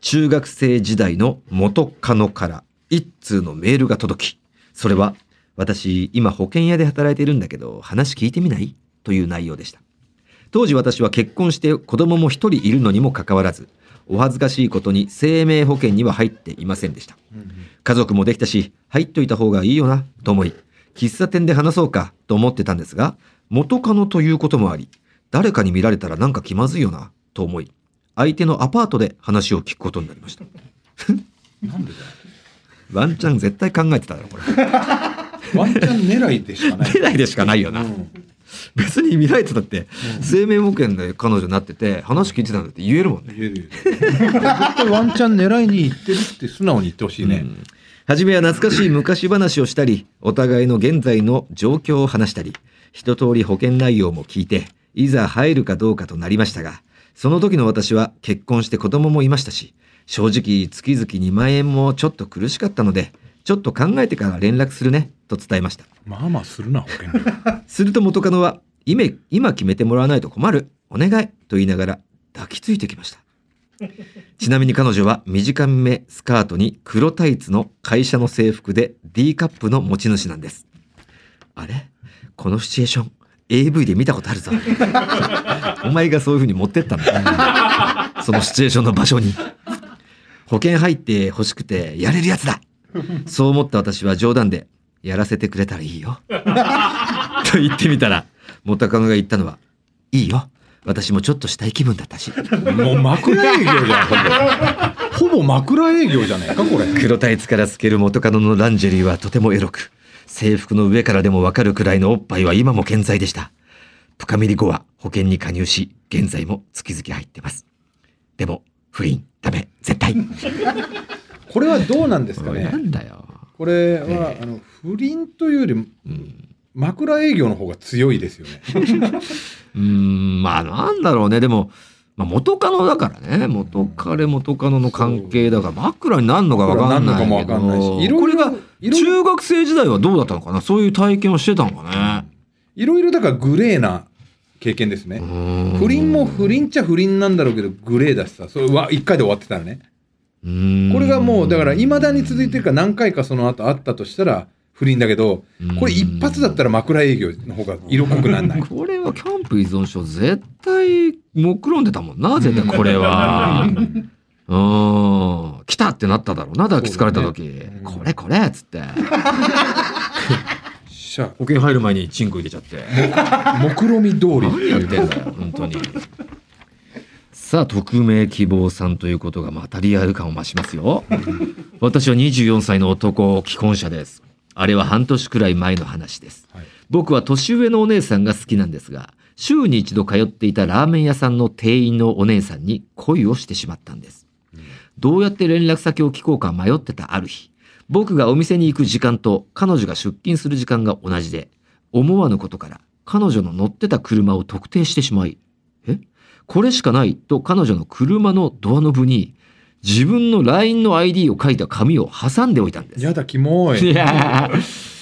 中学生時代の元カノから一通のメールが届き。それは私今保険屋で働いているんだけど話聞いてみない？という内容でした当時私は結婚して子供も一人いるのにもかかわらずお恥ずかしいことに生命保険には入っていませんでした。家族もできたし入っといた方がいいよなと思い喫茶店で話そうかと思ってたんですが元カノということもあり誰かに見られたらなんか気まずいよなと思い相手のアパートで話を聞くことになりました。なんでだよ。ワンチャン絶対考えてただろこれ。ワンチャン狙いでしかない。出ないでしかないよな、うん 別に見られてたって、生命保険で彼女になってて話聞いてたんだって言えるもんね。言えるワンチャン狙いに行ってるって素直に言ってほしいね、はじめは懐かしい昔話をしたり、お互いの現在の状況を話したり、一通り保険内容も聞いて、いざ入るかどうかとなりましたが、その時の私は結婚して子供もいましたし、正直月々2万円もちょっと苦しかったので、ちょっと考えてから連絡するね、と伝えました。まあまあするな保険料 すると元カノは、今、今決めてもらわないと困る。お願い。と言いながら抱きついてきました。ちなみに彼女は短めスカートに黒タイツの会社の制服で D カップの持ち主なんです。あれ？このシチュエーション AV で見たことあるぞ。お前がそういう風に持ってったんだ。そのシチュエーションの場所に。保険入って欲しくてやれるやつだ。そう思った私は冗談でやらせてくれたらいいよ。と言ってみたら元カノが言ったのは「いいよ。私もちょっとしたい気分だったし。もう枕営業じゃんほぼ。ほぼ枕営業じゃないかこれ。黒タイツから透ける元カノのランジェリーはとてもエロく制服の上からでもわかるくらいのおっぱいは今も健在でした。深ミリ後は保険に加入し現在も月々入ってます。でも不倫ダメ絶対これはどうなんですかおいなねんだよ、これは、あの不倫というよりうん枕営業の方が強いですよね。うーんまあなんだろうね。でも、まあ、元カノだからね。元彼元カノの関係だから枕になるのかわかんないけど。い。ろいろこれが中学生時代はどうだったのかな？そういう体験をしてたのかね？いろいろだからグレーな経験ですね。不不倫も不倫っちゃ不倫なんだろうけどグレーだしさ。それは1回で終わってたらねこれがもうだからいまだに続いてるから何回かその後あったとしたら不倫だけどこれ一発だったら枕営業の方が色濃くなんない。これはキャンプ依存症絶対目論んでたもんな 絶対これは。うん。来たってなっただろうな抱きつかれた時、ねうん。これこれっつって。保険入る前にチンコ入れちゃって。目論見通り何やってんだよ本当にさあ匿名希望さんということがまたリアル感を増しますよ。私は24歳の男既婚者です。あれは半年くらい前の話です。はい。僕は年上のお姉さんが好きなんですが週に一度通っていたラーメン屋さんの店員のお姉さんに恋をしてしまったんです。どうやって連絡先を聞こうか迷ってたある日僕がお店に行く時間と彼女が出勤する時間が同じで思わぬことから彼女の乗ってた車を特定してしまいえこれしかないと彼女の車のドアノブに自分の LINE の ID を書いた紙を挟んでおいたんです。やだキモい。いやー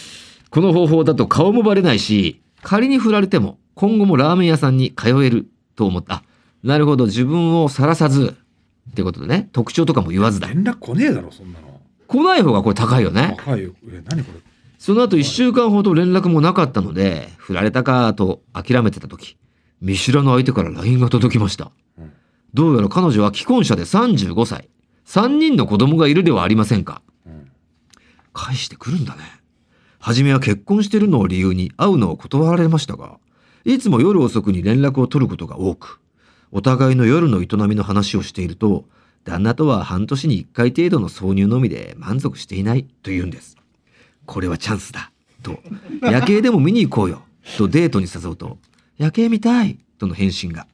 この方法だと顔もバレないし、仮に振られても今後もラーメン屋さんに通えると思った。あなるほど、自分を晒さず、ってことでね、特徴とかも言わずだ。連絡来ねえだろそんなの。来ない方がこれ高いよね。高いよ。え何これ。その後1週間ほど連絡もなかったので、振られたかと諦めてた時、見知らぬ相手から LINE が届きました。どうやら彼女は既婚者で35歳。3人の子供がいるではありませんか。返してくるんだね。初めは結婚してるのを理由に会うのを断られましたが、いつも夜遅くに連絡を取ることが多く、お互いの夜の営みの話をしていると、旦那とは半年に1回程度の挿入のみで満足していないと言うんです。これはチャンスだ。と、夜景でも見に行こうよ。とデートに誘うと、夜景見たい。との返信が。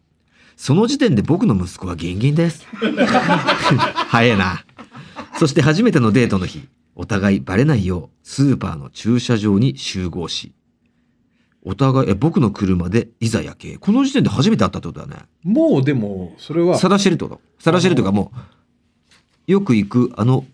その時点で僕の息子はギンギンです。早えな。そして初めてのデートの日、お互いバレないようスーパーの駐車場に集合し、お互い、え、僕の車でいざ夜景。この時点で初めて会ったってことだね。もうでもそれは晒してるってこと？晒してるというかもう、よく行くあの、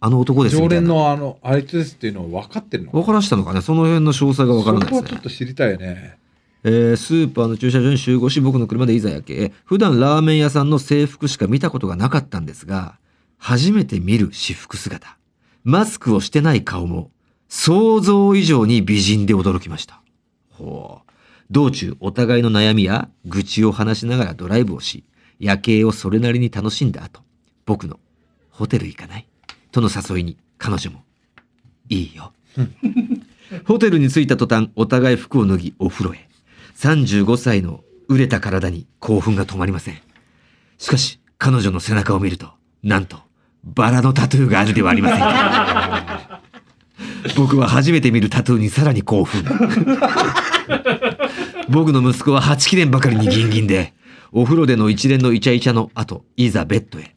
あの男ですみたい連のあのあいつですっていうのを分かってるの分からしたのかねその辺の詳細が分からないですねそこはちょっ。と知りたいよねえースーパーの駐車場に集合し僕の車でいざ夜景普段ラーメン屋さんの制服しか見たことがなかったんですが初めて見る私服姿。マスクをしてない顔も想像以上に美人で驚きました。ほう。道中お互いの悩みや愚痴を話しながらドライブをし夜景をそれなりに楽しんだ後僕のホテル行かない？との誘いに彼女もいいよ。ホテルに着いた途端お互い服を脱ぎお風呂へ35歳の熟れた体に興奮が止まりません。しかし、彼女の背中を見ると、なんと、バラのタトゥーがあるではありませんか。僕は初めて見るタトゥーにさらに興奮。僕の息子は8記念ばかりにギンギンで、お風呂での一連のイチャイチャの後、いざベッドへ。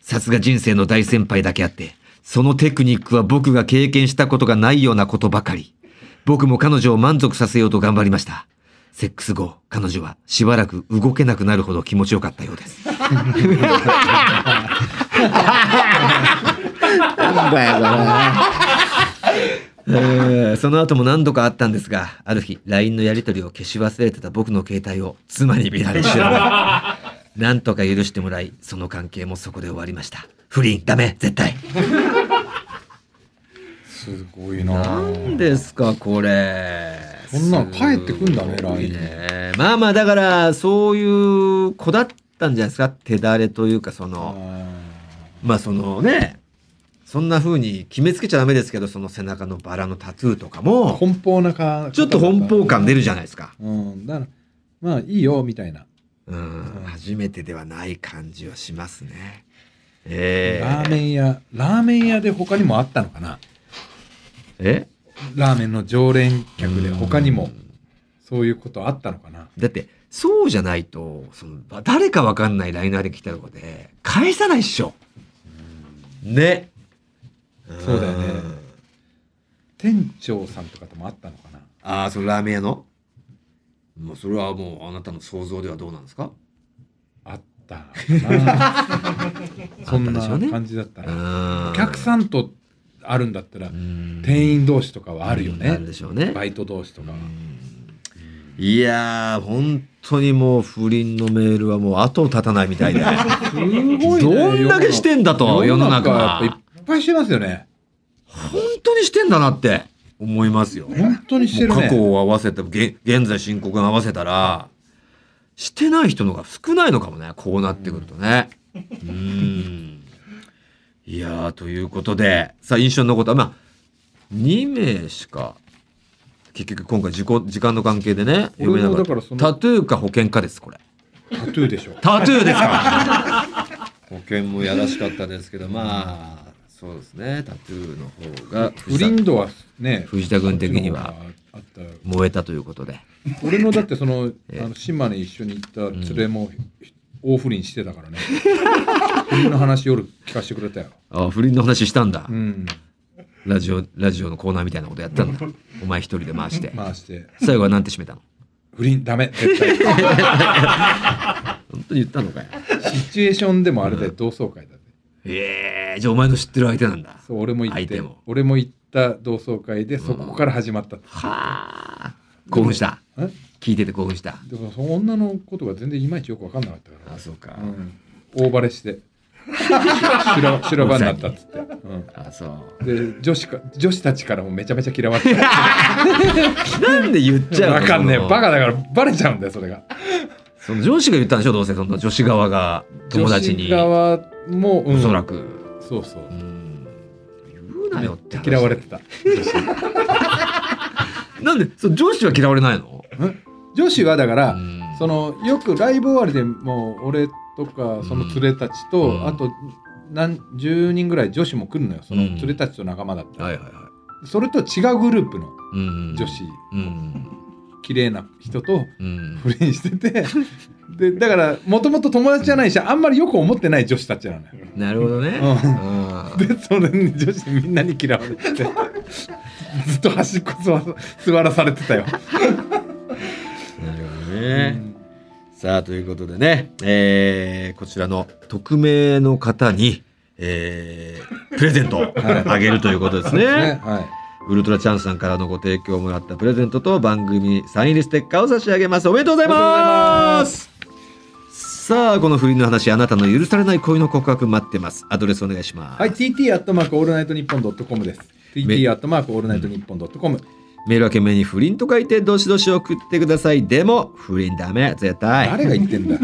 さすが人生の大先輩だけあって、そのテクニックは僕が経験したことがないようなことばかり。僕も彼女を満足させようと頑張りました。セックス後、彼女はしばらく動けなくなるほど気持ちよかったようです。なんだよ、これ。えーその後も何度かあったんですが、ある日、LINE のやり取りを消し忘れてた僕の携帯を妻に見られ知らない。なんとか許してもらい、その関係もそこで終わりました。不倫、ダメ、絶対。すごいななんですか、これ。そんなん返ってくんだね LINE ね。まあまあ、だから、そういう子だったんじゃないですか？手だれというか、その、まあそのね、そんな風に決めつけちゃダメですけど、その背中のバラのタトゥーとかも、奔放なかちょっと奔放感出るじゃないですか。うん。だからまあいいよみたいな。うん、初めてではない感じはしますね。ええラーメン屋ラーメン屋で他にもあったのかな？え？ラーメンの常連客で他にもそういうことあったのかな。だって、そうじゃないと、その、誰かわかんないライナーで来たとこで、返さないっしょ。ね。そうだよね。ん店長さんとかともあったのかな。ああ、そのラーメン屋の？もうそれはもうあなたの想像ではどうなんですか？あった そんな感じだったらおお客さんとあるんだったらん店員同士とかはあるよあるねでしょうね。バイト同士とかいやー、本当にもう不倫のメールはもう後を絶たないみたいで。すごいねどんだけしてんだと、世の中やっぱいっは。ぱいしてますよね本当にしてんだなって思いますよ。本当にしてるね過去を合わせて、げ現在進行が合わせたら、してない人のが少ないのかもね、こうなってくるとね。うん。いやー、ということで、さあ、印象に残った、まあ、2名しか、結局今回時間時間の関係でね、読めなかった。タトゥーか保険かです、これ。タトゥーでしょタトゥーですか 保険もやらしかったですけど、まあ、そうですね、タトゥーの方が不倫度はね藤田君的には燃えたということで。俺のだってその ええあの島根一緒に行った連れも大不倫してたからね。不倫の話夜聞かせてくれたよ。あ不倫の話したんだ、うん。ラジオラジオのコーナーみたいなことやったんだ。お前一人で回して、回して。最後は何て締めたの？不倫ダメ絶対。本当に言ったのかよ。シチュエーションでもあれで同窓会だってええじゃあお前の知ってる相手なんだ。そう俺も行って。相手も。俺も行った同窓会でそこから始まったはあ。興奮した。え聞いてて興奮した。でもその女のことが全然いまいちよく分かんなかったから。あそうか、うん、大バレして。白 白番だったっつって、うあそう。ん、で女子か女子たちからもめちゃめちゃ嫌われて。たなんで言っちゃうの？わかんねえ。バカだからバレちゃうんだよそれが。その上司が言ったんでしょどうせその女子側が友達に。女子側も、うん。おそらく、そうそう。うん。言うなよって話嫌われてた なんでその上司は嫌われないの？女子はだから、うん。そのよくライブ終わりでもう俺とかその連れたちと、うん。あと何10人ぐらい女子も来るのよそのうん。連れたちと仲間だって、はいはいはい。それと違うグループのうん女子、うん綺麗な人とうん。不倫してて。でだからもともと友達じゃないしあんまりよく思ってない女子たちなのよ。なるほどね。ううん。でそれに女子みんなに嫌われてて。ずっと端っこ座座らされてたよ、ね、さあということでね、えーこちらの匿名の方に、えープレゼントをあげるということですそうですねね。はいウルトラチャンスさんからのご提供をもらったプレゼントと番組サイン入りステッカーを差し上げます。おめでとうございますさあ、この不倫の話、あなたの許されない恋の告白待ってます。アドレスお願いします。はい、TT アットマークオールナイトニッポンドットコムです。TT アットマークオールナイトニッポンドットコム。メールは件名に不倫と書いて、どしどし送ってください。でも、不倫ダメ、絶対。誰が言ってんだ？オー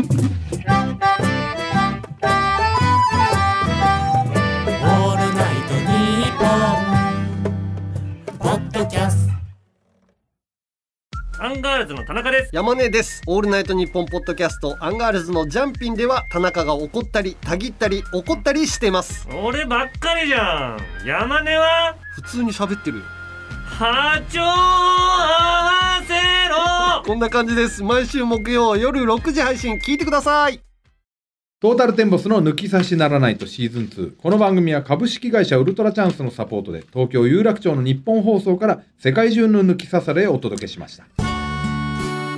ルナイトニッポン」ポッドキャストアンガールズの田中です。山根です。オールナイトニッポンポッドキャストアンガールズのジャンピンでは田中が怒ったり、たぎったり、怒ったりしてます。俺ばっかりじゃん。山根は？普通に喋ってるよ。波長合わせろこんな感じです。毎週木曜夜6時配信聞いてください。トータルテンボスの抜き差しならないとシーズン2。この番組は株式会社ウルトラチャンスのサポートで東京有楽町の日本放送から世界中の抜き差されをお届けしました。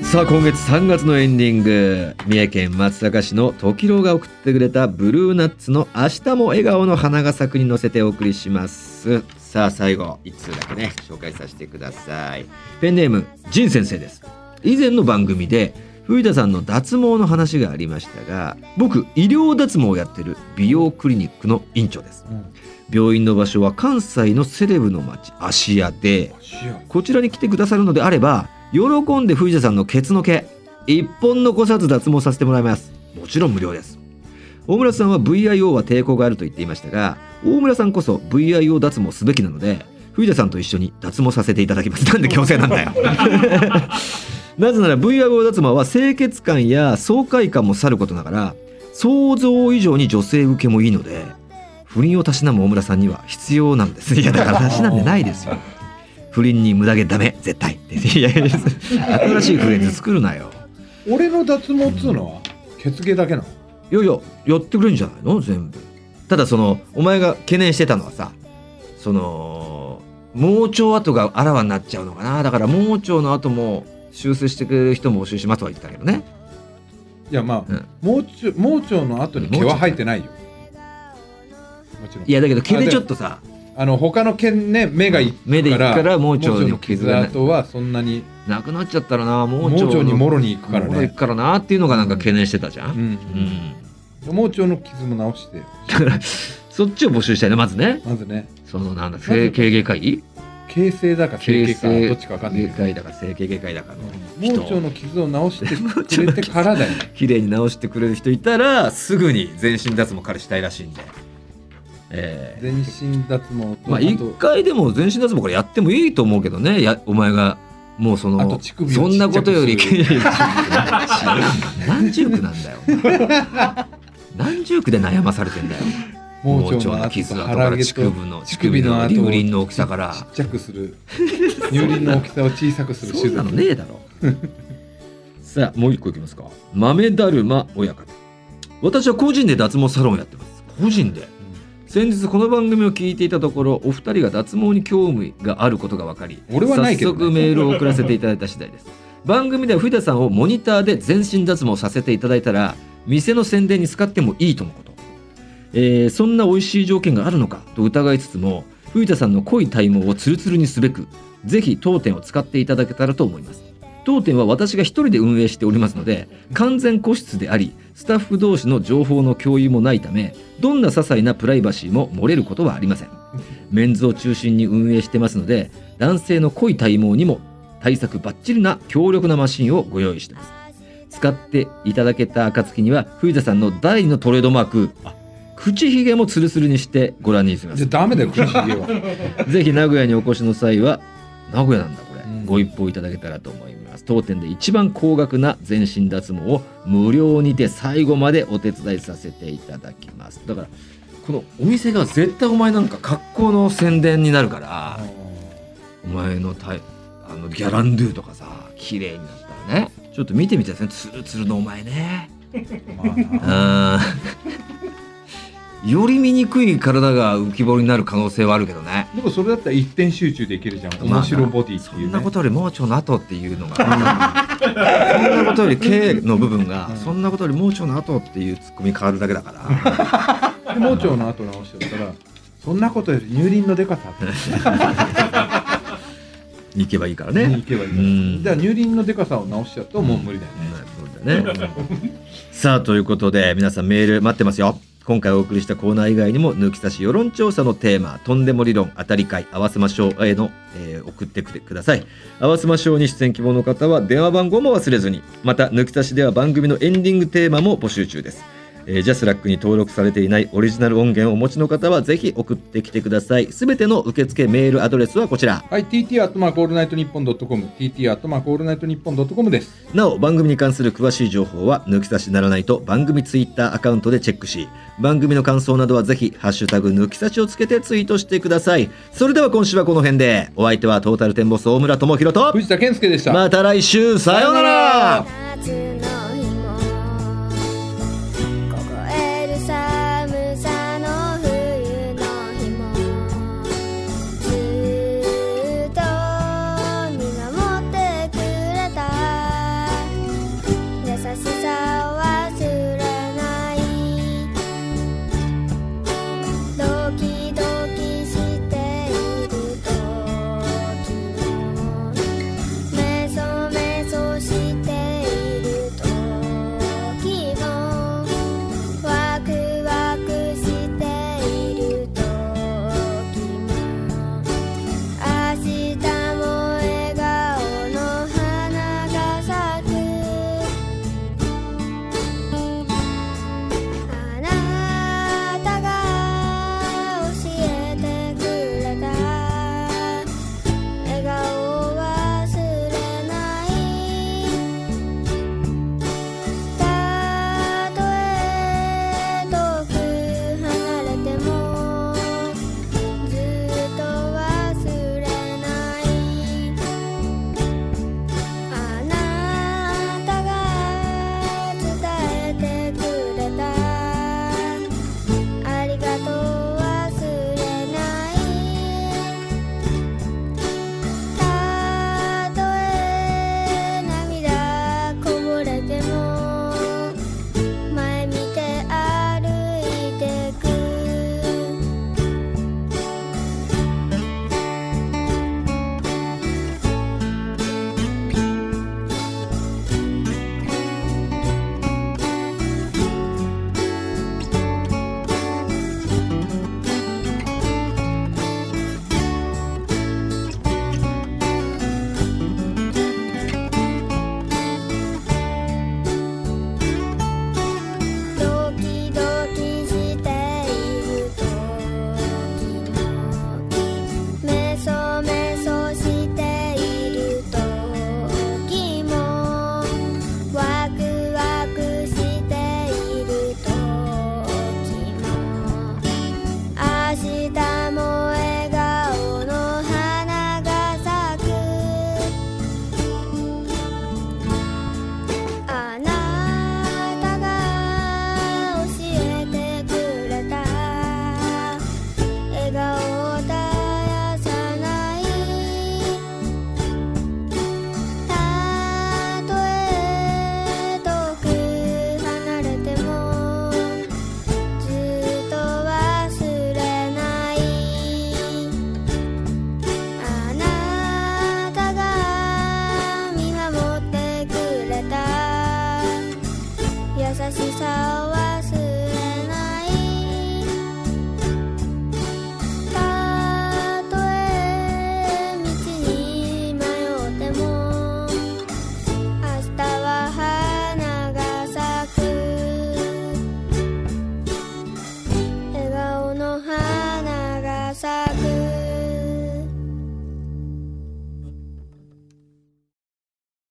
さあ今月3月のエンディング三重県松阪市の時郎が送ってくれたブルーナッツの「明日も笑顔の花が咲く」に乗せてお送りしますさあ最後一通だけね紹介させてください。ペンネーム仁先生です。以前の番組で藤田さんの脱毛の話がありましたが僕医療脱毛をやってる美容クリニックの院長です。病院の場所は関西のセレブの町芦屋でこちらに来てくださるのであれば喜んで藤田さんのケツの毛一本残さず脱毛させてもらいます。もちろん無料です大村さんは VIO は抵抗があると言っていましたが大村さんこそ VIO 脱毛すべきなので藤田さんと一緒に脱毛させていただきますなんで強制なんだよ。なぜなら VIO 脱毛は清潔感や爽快感もさることながら想像以上に女性受けもいいので不倫をたしなむ大村さんには必要なんです。いやだからたしなんでないですよ。不倫に無駄毛ダメ絶対。いやいや新しいフレーズ作るなよ。俺の脱毛っつうのは血毛だけなの？いやいややってくれるんじゃないの？全部。ただそのお前が懸念してたのはさその盲腸跡があらわになっちゃうのかな？だから盲腸の後も修正してくれる人も募集しますとは言ってたけどね。いやまあ、うん。盲腸盲腸の後に毛は生えてないよ。もちろん。いやだけど毛でちょっとさあの他の毛ね目がいく目でいくから盲腸の傷跡はそんなになくなっちゃったらな盲盲腸にもろに行くからね。行くからなっていうのがなんか懸念してたじゃん、うん。うん。盲腸の傷も直して。だからそっちを募集したいねまずね。まずね。そのなんだず整形外科医形成だか整形かどっちかわかんないけ外科医だか整形外科医だかのど盲腸の傷を直してくれてからだよ。ね 綺麗に直してくれる人いたらすぐに全身脱毛彼したいらしいんで、え全身脱毛まあ一と回でも全身脱毛これやってもいいと思うけどね。やお前がもうそのそんなことより 何十区なんだよ。何十区で悩まされてんだよ。盲盲腸腸の傷跡とから乳首の乳乳首首の乳輪の大きさから。ちっちゃくする。乳輪の大きさを小さくする手術。そんなのねえだろ。さあもう一個いきますか。豆だるま親方。私は個人で脱毛サロンをやってます。個人で先日この番組を聞いていたところお二人が脱毛に興味があることが分かり俺はないけどね。早速メールを送らせていただいた次第です。番組では藤田さんをモニターで全身脱毛させていただいたら店の宣伝に使ってもいいとのこと、えーそんな美味しい条件があるのかと疑いつつも藤田さんの濃い体毛をツルツルにすべくぜひ当店を使っていただけたらと思います当店は私が一人で運営しておりますので完全個室でありスタッフ同士の情報の共有もないためどんな些細なプライバシーも漏れることはありません。メンズを中心に運営してますので男性の濃い体毛にも対策バッチリな強力なマシンをご用意してます。使っていただけた暁には藤田さんの第二のトレードマーク口ひげもツルツルにしてご覧に入れます。じゃあダメだよ口ひげは。ぜひ名古屋にお越しの際は名古屋なんだこれ、うん。ご一報いただけたらと思います当店で一番高額な全身脱毛を無料にて最後までお手伝いさせていただきます。だからこのお店が絶対お前なんか格好の宣伝になるからお前のタイあのギャランドゥとかさ綺麗になったらね。ちょっと見てみたいですねツルツルのお前ね。よ り醜い体が浮き彫りになる可能性はあるけどねでもそれだったら一点集中できるじゃん。面白ボディっていうね。そんなことより盲腸の後っていうのが そんなことより K の部分が、うんそんなことより盲腸の後っていうツッコミ変わるだけだから。で盲腸の後直しちゃったらそんなことより乳輪のでかさって。行けばいいからにね行けばいいうん。じゃあ乳輪のでかさを直しちゃうともう無理だよね、そうだね。さあということで皆さんメール待ってますよ今回お送りしたコーナー以外にも抜き差し世論調査のテーマとんでも理論当たり会合わせましょうへの、えー送ってくてください。合わせましょうに出演希望の方は電話番号も忘れずにまた抜き差しでは番組のエンディングテーマも募集中です。えージャスラックに登録されていないオリジナル音源をお持ちの方はぜひ送ってきてください。すべての受付メールアドレスはこちら。はい TT アットマークオールナイトニッポンドットコム TT アットマークオールナイトニッポンドットコムです。なお番組に関する詳しい情報は抜き差しならないと番組ツイッターアカウントでチェックし番組の感想などはぜひハッシュタグ抜き差しをつけてツイートしてください。それでは今週はこの辺でお相手はトータルテンボス大村智広と藤田健介でした。また来週さようなら。夏の